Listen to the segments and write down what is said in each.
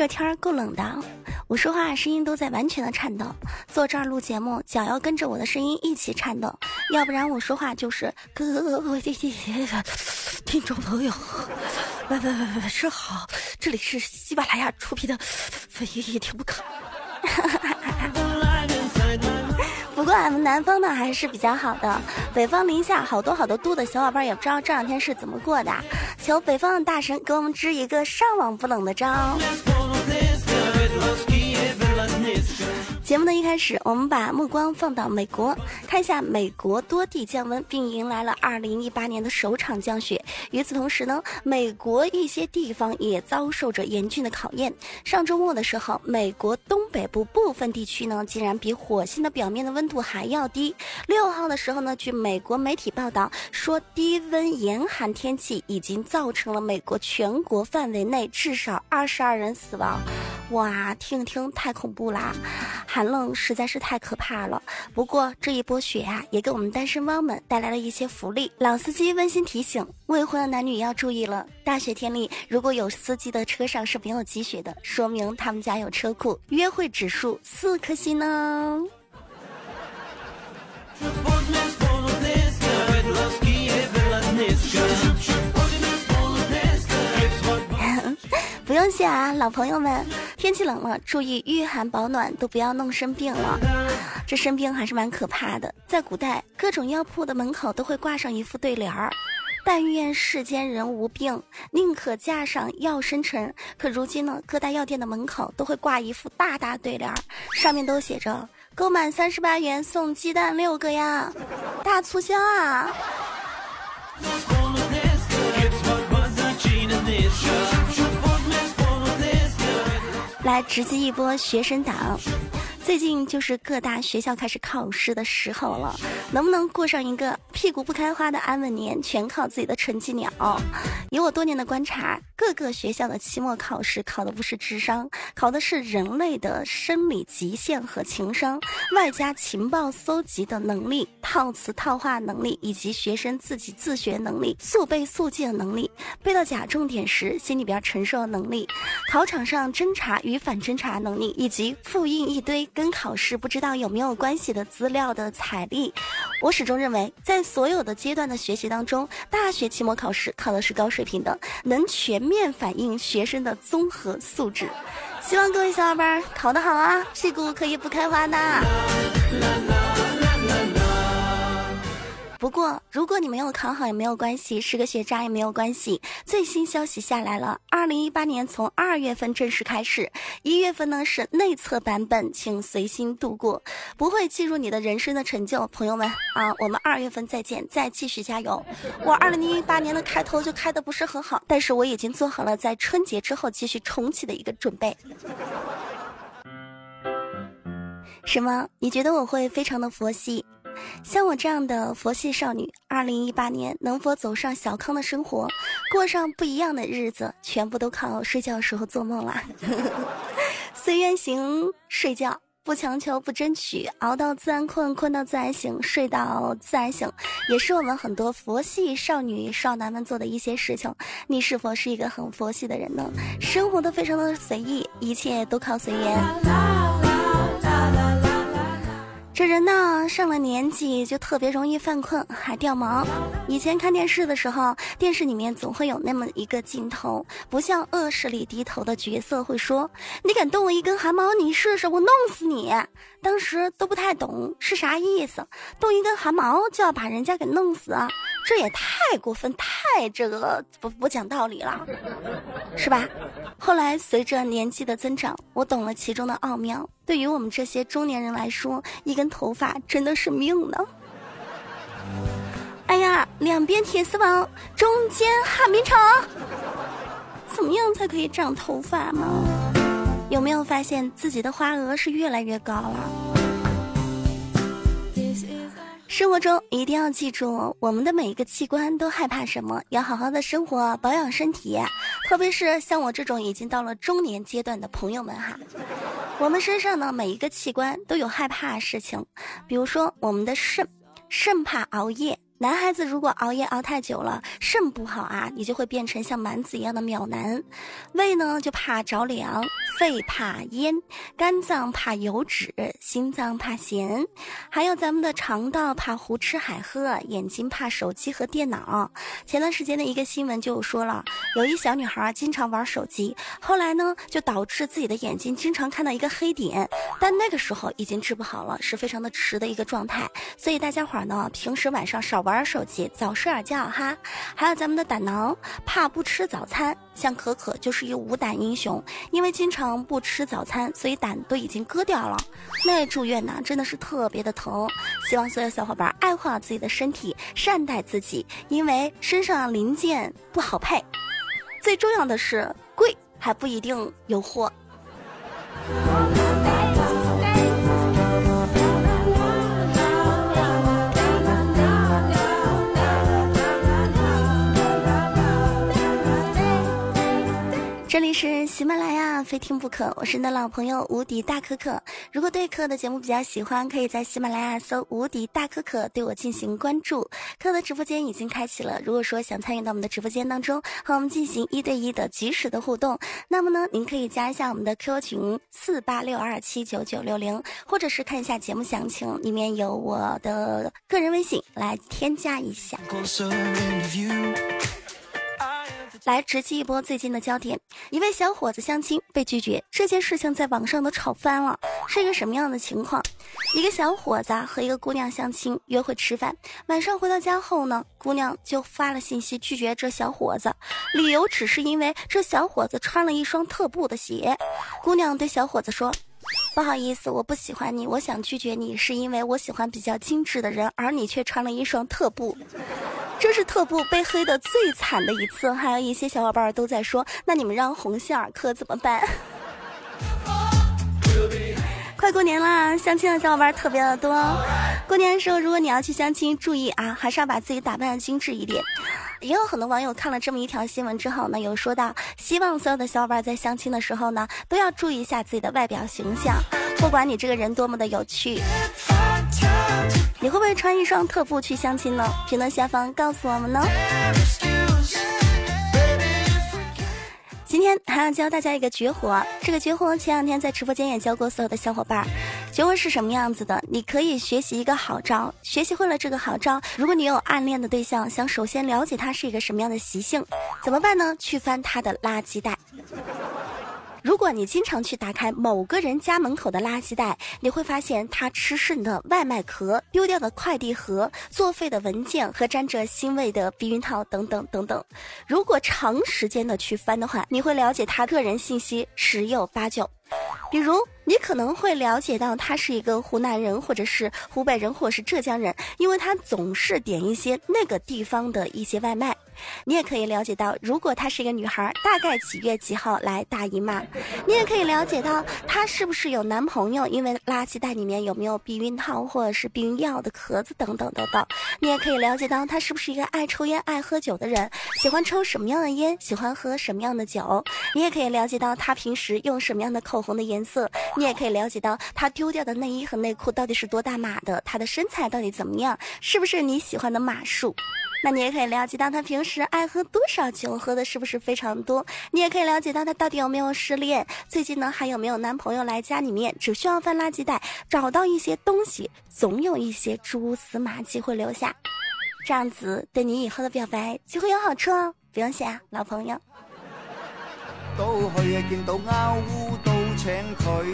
这天儿够冷的，我说话声音都在完全的颤抖。坐这儿录节目，脚要跟着我的声音一起颤抖，要不然我说话就是各位听众朋友，喂喂喂喂，是好，这里是喜马拉雅出品的，也也听不可。不过俺们南方呢还是比较好的，北方零下好多好多度的小伙伴也不知道这两天是怎么过的，求北方的大神给我们支一个上网不冷的招。Ниска від лоскіє вела низка 节目的一开始，我们把目光放到美国，看一下美国多地降温，并迎来了2018年的首场降雪。与此同时呢，美国一些地方也遭受着严峻的考验。上周末的时候，美国东北部部分地区呢，竟然比火星的表面的温度还要低。六号的时候呢，据美国媒体报道说，低温严寒天气已经造成了美国全国范围内至少二十二人死亡。哇，听听太恐怖啦！寒冷实在是太可怕了。不过这一波雪啊，也给我们单身汪们带来了一些福利。老司机温馨提醒：未婚的男女要注意了。大雪天里，如果有司机的车上是没有积雪的，说明他们家有车库，约会指数四颗星呢。谢啊，老朋友们，天气冷了，注意御寒保暖，都不要弄生病了。这生病还是蛮可怕的。在古代，各种药铺的门口都会挂上一副对联儿：“但愿世间人无病，宁可架上药生尘。”可如今呢，各大药店的门口都会挂一副大大对联儿，上面都写着：“购满三十八元送鸡蛋六个呀，大促销啊！”来直击一波学生党。最近就是各大学校开始考试的时候了，能不能过上一个屁股不开花的安稳年，全靠自己的成绩鸟。以我多年的观察，各个学校的期末考试考的不是智商，考的是人类的生理极限和情商，外加情报搜集的能力、套词套话能力，以及学生自己自学能力、速背速记的能力，背到假重点时心里边承受的能力，考场上侦查与反侦查能力，以及复印一堆。跟考试不知道有没有关系的资料的采力，我始终认为，在所有的阶段的学习当中，大学期末考试考的是高水平的，能全面反映学生的综合素质。希望各位小伙伴考得好啊，屁股可以不开花的。不过，如果你没有考好也没有关系，是个学渣也没有关系。最新消息下来了，二零一八年从二月份正式开始，一月份呢是内测版本，请随心度过，不会计入你的人生的成就。朋友们啊，我们二月份再见，再继续加油。我二零一八年的开头就开的不是很好，但是我已经做好了在春节之后继续重启的一个准备。什么？你觉得我会非常的佛系？像我这样的佛系少女，二零一八年能否走上小康的生活，过上不一样的日子，全部都靠睡觉时候做梦啦。随缘行，睡觉不强求，不争取，熬到自然困，困到自然醒，睡到自然醒，也是我们很多佛系少女少男们做的一些事情。你是否是一个很佛系的人呢？生活的非常的随意，一切都靠随缘。这人呢，上了年纪就特别容易犯困，还掉毛。以前看电视的时候，电视里面总会有那么一个镜头，不向恶势力低头的角色会说：“你敢动我一根汗毛，你试试，我弄死你。”当时都不太懂是啥意思，动一根汗毛就要把人家给弄死，这也太过分，太这个不不讲道理了，是吧？后来随着年纪的增长，我懂了其中的奥妙。对于我们这些中年人来说，一根头发真的是命呢。哎呀，两边铁丝网，中间旱冰场，怎么样才可以长头发呢？有没有发现自己的花额是越来越高了？生活中一定要记住，我们的每一个器官都害怕什么？要好好的生活，保养身体。特别是像我这种已经到了中年阶段的朋友们哈，我们身上呢每一个器官都有害怕的事情，比如说我们的肾，肾怕熬夜。男孩子如果熬夜熬太久了，肾不好啊，你就会变成像蛮子一样的秒男。胃呢就怕着凉，肺怕烟，肝脏怕油脂，心脏怕咸，还有咱们的肠道怕胡吃海喝，眼睛怕手机和电脑。前段时间的一个新闻就说了，有一小女孩经常玩手机，后来呢就导致自己的眼睛经常看到一个黑点，但那个时候已经治不好了，是非常的迟的一个状态。所以大家伙儿呢，平时晚上少玩玩手机，早睡点觉哈。还有咱们的胆囊，怕不吃早餐。像可可就是一个无胆英雄，因为经常不吃早餐，所以胆都已经割掉了。那住院呢，真的是特别的疼。希望所有小伙伴爱护好自己的身体，善待自己，因为身上零件不好配，最重要的是贵还不一定有货。是喜马拉雅，非听不可。我是你的老朋友无敌大可可。如果对可的节目比较喜欢，可以在喜马拉雅搜“无敌大可可”对我进行关注。可的直播间已经开启了，如果说想参与到我们的直播间当中，和我们进行一对一的及时的互动，那么呢，您可以加一下我们的 QQ 群四八六二七九九六零，或者是看一下节目详情，里面有我的个人微信，来添加一下。来直击一波最近的焦点，一位小伙子相亲被拒绝，这件事情在网上都吵翻了。是一个什么样的情况？一个小伙子和一个姑娘相亲约会吃饭，晚上回到家后呢，姑娘就发了信息拒绝这小伙子，理由只是因为这小伙子穿了一双特步的鞋。姑娘对小伙子说：“不好意思，我不喜欢你，我想拒绝你，是因为我喜欢比较精致的人，而你却穿了一双特步。”这是特步被黑的最惨的一次，还有一些小伙伴都在说：“那你们让红线儿可怎么办？” 快过年啦，相亲的小伙伴特别的多。过年的时候，如果你要去相亲，注意啊，还是要把自己打扮的精致一点。也有很多网友看了这么一条新闻之后呢，有说到希望所有的小伙伴在相亲的时候呢，都要注意一下自己的外表形象，不管你这个人多么的有趣。你会不会穿一双特步去相亲呢？评论下方告诉我们呢。今天还要教大家一个绝活，这个绝活前两天在直播间也教过所有的小伙伴。绝活是什么样子的？你可以学习一个好招，学习会了这个好招，如果你有暗恋的对象，想首先了解他是一个什么样的习性，怎么办呢？去翻他的垃圾袋。如果你经常去打开某个人家门口的垃圾袋，你会发现他吃剩的外卖壳、丢掉的快递盒、作废的文件和沾着腥味的避孕套等等等等。如果长时间的去翻的话，你会了解他个人信息十有八九。比如，你可能会了解到他是一个湖南人，或者是湖北人，或是浙江人，因为他总是点一些那个地方的一些外卖。你也可以了解到，如果她是一个女孩，大概几月几号来大姨妈。你也可以了解到她是不是有男朋友，因为垃圾袋里面有没有避孕套或者是避孕药的壳子等等等等。你也可以了解到她是不是一个爱抽烟、爱喝酒的人，喜欢抽什么样的烟，喜欢喝什么样的酒。你也可以了解到她平时用什么样的口红的颜色。你也可以了解到她丢掉的内衣和内裤到底是多大码的，她的身材到底怎么样，是不是你喜欢的码数。那你也可以了解到他平时爱喝多少酒，喝的是不是非常多？你也可以了解到他到底有没有失恋，最近呢还有没有男朋友来家里面？只需要翻垃圾袋，找到一些东西，总有一些蛛丝马迹会留下，这样子对你以后的表白就会有好处哦。不用谢啊，老朋友。都去见到阿乌都请佢，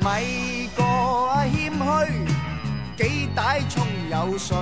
咪个谦虚，几大葱有水。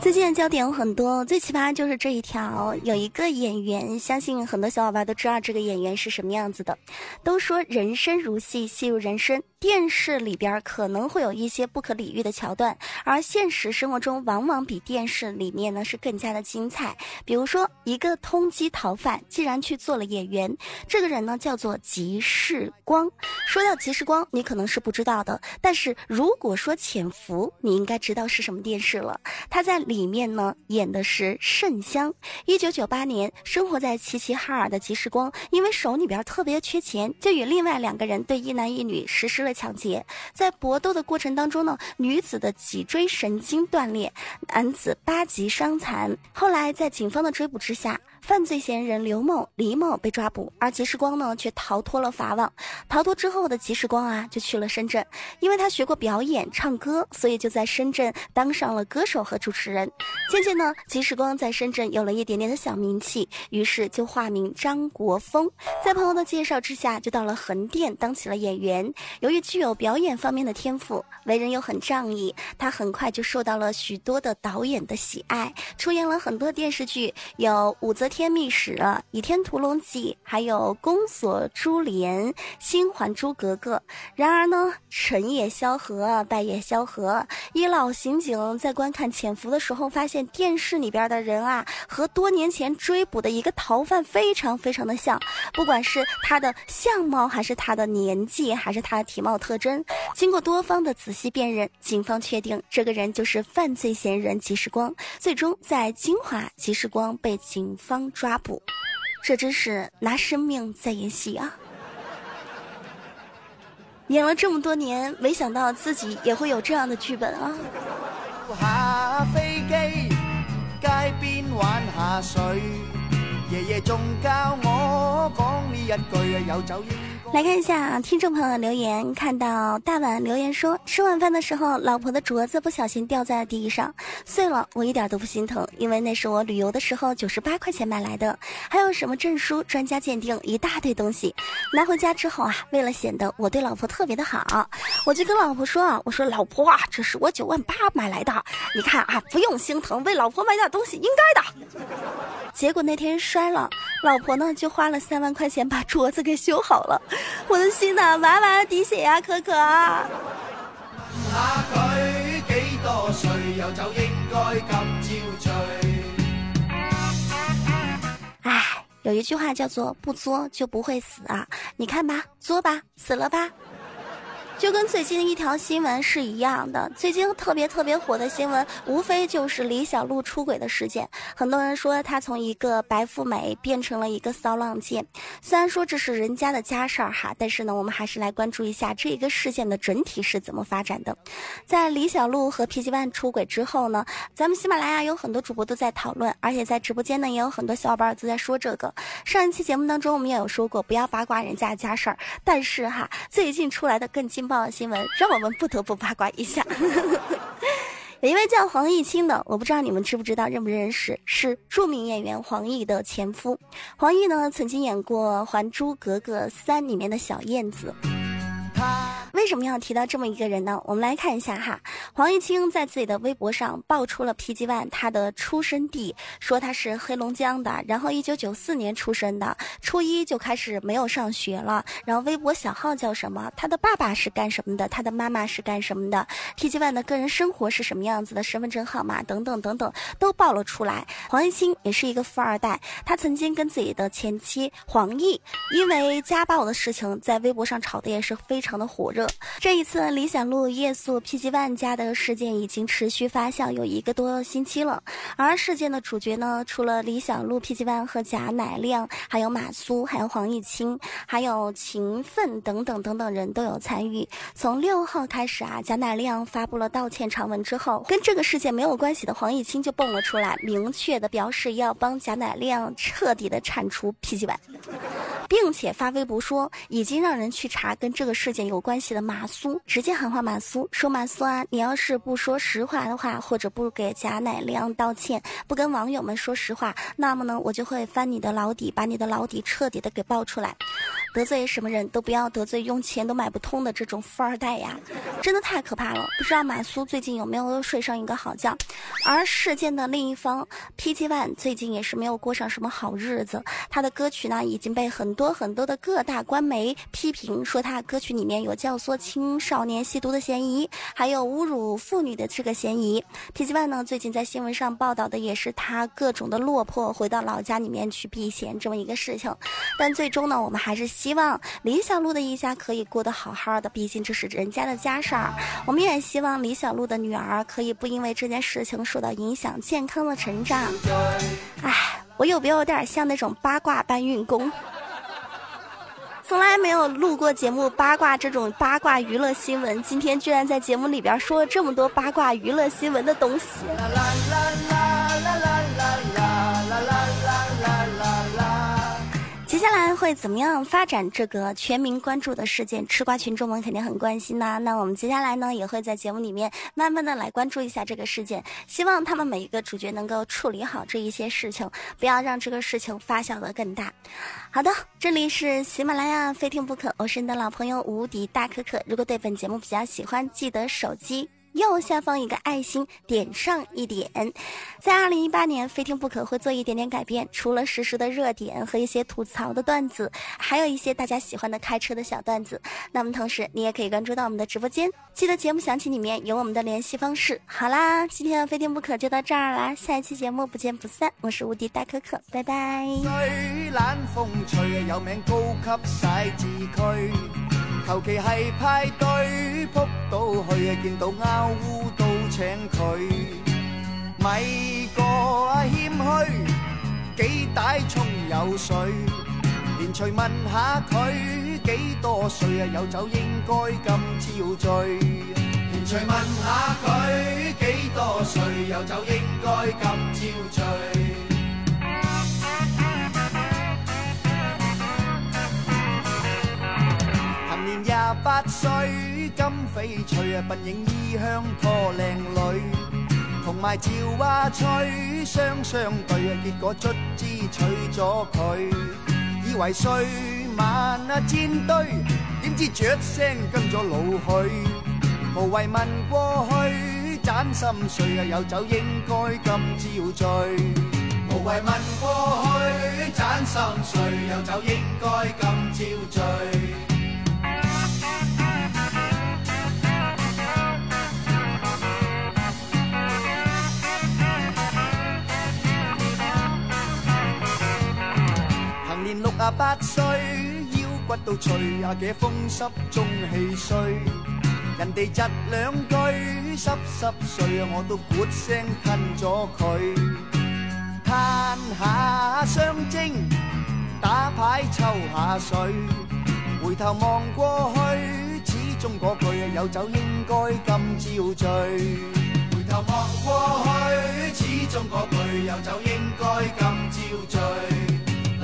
最近的焦点有很多，最奇葩就是这一条，有一个演员，相信很多小伙伴都知道这个演员是什么样子的。都说人生如戏，戏如人生。电视里边可能会有一些不可理喻的桥段，而现实生活中往往比电视里面呢是更加的精彩。比如说，一个通缉逃犯竟然去做了演员，这个人呢叫做吉世光。说到吉世光，你可能是不知道的，但是如果说潜伏，你应该知道是什么电视了。他在里面呢演的是盛香。一九九八年，生活在齐齐哈尔的吉世光，因为手里边特别缺钱，就与另外两个人对一男一女实施了。抢劫，在搏斗的过程当中呢，女子的脊椎神经断裂，男子八级伤残。后来在警方的追捕之下，犯罪嫌疑人刘某、李某被抓捕，而吉时光呢却逃脱了法网。逃脱之后的吉时光啊，就去了深圳，因为他学过表演、唱歌，所以就在深圳当上了歌手和主持人。渐渐呢，吉时光在深圳有了一点点的小名气，于是就化名张国峰，在朋友的介绍之下，就到了横店当起了演员。由于具有表演方面的天赋，为人又很仗义，他很快就受到了许多的导演的喜爱，出演了很多电视剧，有武则天。天秘史、倚天屠龙记，还有宫锁珠帘、新还珠格格。然而呢，成也萧何，败也萧何。一老刑警在观看《潜伏》的时候，发现电视里边的人啊，和多年前追捕的一个逃犯非常非常的像，不管是他的相貌，还是他的年纪，还是他的体貌特征。经过多方的仔细辨认，警方确定这个人就是犯罪嫌疑人吉时光。最终在金华，吉时光被警方。抓捕，这真是拿生命在演戏啊！演了这么多年，没想到自己也会有这样的剧本啊！下飞机，街边玩下水，爷爷总教我讲呢一句，有酒应。来看一下听众朋友的留言，看到大碗留言说，吃晚饭的时候，老婆的镯子不小心掉在了地上，碎了，我一点都不心疼，因为那是我旅游的时候九十八块钱买来的，还有什么证书、专家鉴定，一大堆东西。拿回家之后啊，为了显得我对老婆特别的好，我就跟老婆说啊，我说老婆啊，这是我九万八买来的，你看啊，不用心疼，为老婆买点东西应该的。结果那天摔了，老婆呢就花了三万块钱把镯子给修好了。我的心呐，哇哇滴血呀，可可。哎，有一句话叫做“不作就不会死”啊，你看吧，作吧，死了吧。就跟最近一条新闻是一样的，最近特别特别火的新闻，无非就是李小璐出轨的事件。很多人说她从一个白富美变成了一个骚浪贱，虽然说这是人家的家事儿哈，但是呢，我们还是来关注一下这个事件的整体是怎么发展的。在李小璐和 PG One 出轨之后呢，咱们喜马拉雅有很多主播都在讨论，而且在直播间呢也有很多小伙伴都在说这个。上一期节目当中我们也有说过，不要八卦人家的家事儿，但是哈，最近出来的更劲。报新闻让我们不得不八卦一下。有一位叫黄毅清的，我不知道你们知不知道，认不认识？是著名演员黄奕的前夫。黄奕呢，曾经演过《还珠格格三》里面的小燕子。为什么要提到这么一个人呢？我们来看一下哈，黄毅清在自己的微博上爆出了 PG One 他的出生地，说他是黑龙江的，然后一九九四年出生的，初一就开始没有上学了，然后微博小号叫什么？他的爸爸是干什么的？他的妈妈是干什么的？PG One 的个人生活是什么样子的？身份证号码等等等等都爆了出来。黄毅清也是一个富二代，他曾经跟自己的前妻黄奕因为家暴的事情在微博上吵的也是非常的火热。这一次李小璐夜宿 PG One 家的事件已经持续发酵有一个多星期了，而事件的主角呢，除了李小璐、PG One 和贾乃亮，还有马苏，还有黄毅清，还有秦奋等等等等人都有参与。从六号开始啊，贾乃亮发布了道歉长文之后，跟这个事件没有关系的黄毅清就蹦了出来，明确的表示要帮贾乃亮彻底的铲除 PG One，并且发微博说已经让人去查跟这个事件有关系的。马苏直接喊话马苏说：“马苏啊，你要是不说实话的话，或者不给贾乃亮道歉，不跟网友们说实话，那么呢，我就会翻你的老底，把你的老底彻底的给爆出来。得罪什么人都不要得罪用钱都买不通的这种富二代呀，真的太可怕了。不知道马苏最近有没有睡上一个好觉？而事件的另一方 PG One 最近也是没有过上什么好日子，他的歌曲呢已经被很多很多的各大官媒批评，说他歌曲里面有教唆。”青少年吸毒的嫌疑，还有侮辱妇女的这个嫌疑。PG One 呢，最近在新闻上报道的也是他各种的落魄，回到老家里面去避嫌这么一个事情。但最终呢，我们还是希望李小璐的一家可以过得好好的，毕竟这是人家的家事儿。我们也希望李小璐的女儿可以不因为这件事情受到影响，健康的成长。哎，我有没有点像那种八卦搬运工？从来没有录过节目八卦这种八卦娱乐新闻，今天居然在节目里边说了这么多八卦娱乐新闻的东西。啦啦啦啦啦啦啦啦啦啦接下来会怎么样发展这个全民关注的事件？吃瓜群众们肯定很关心呐。那我们接下来呢，也会在节目里面慢慢的来关注一下这个事件，希望他们每一个主角能够处理好这一些事情，不要让这个事情发酵的更大。好的，这里是喜马拉雅非听不可，我是你的老朋友无敌大可可。如果对本节目比较喜欢，记得手机。右下方一个爱心，点上一点。在二零一八年，非听不可会做一点点改变，除了实时的热点和一些吐槽的段子，还有一些大家喜欢的开车的小段子。那么同时，你也可以关注到我们的直播间，记得节目详情里面有我们的联系方式。好啦，今天的非听不可就到这儿啦，下一期节目不见不散。我是无敌大可可，拜拜。求其系派对扑到去，见到阿乌都请佢，咪个阿谦虚，几大冲有水，连随问下佢几多岁啊？有酒应该今朝醉，连随问下佢几多岁？有酒应该今朝醉。八岁金翡翠啊，笨影衣香拖靓女，同埋赵华翠双双对啊，结果卒之娶咗佢，以为岁晚啊战堆，点知雀声跟咗老去，无谓问过去盏心碎啊，有酒应该今朝醉，无谓问过去盏心碎，有酒应该今朝醉。八岁腰骨都脆，也嘅风湿中气衰。人哋窒两句湿湿碎，我都咕声吞咗佢。叹下双蒸，打牌抽下水。回头望过去，始终嗰句有酒应该今朝醉。回头望过去，始终嗰句有酒应该今朝醉。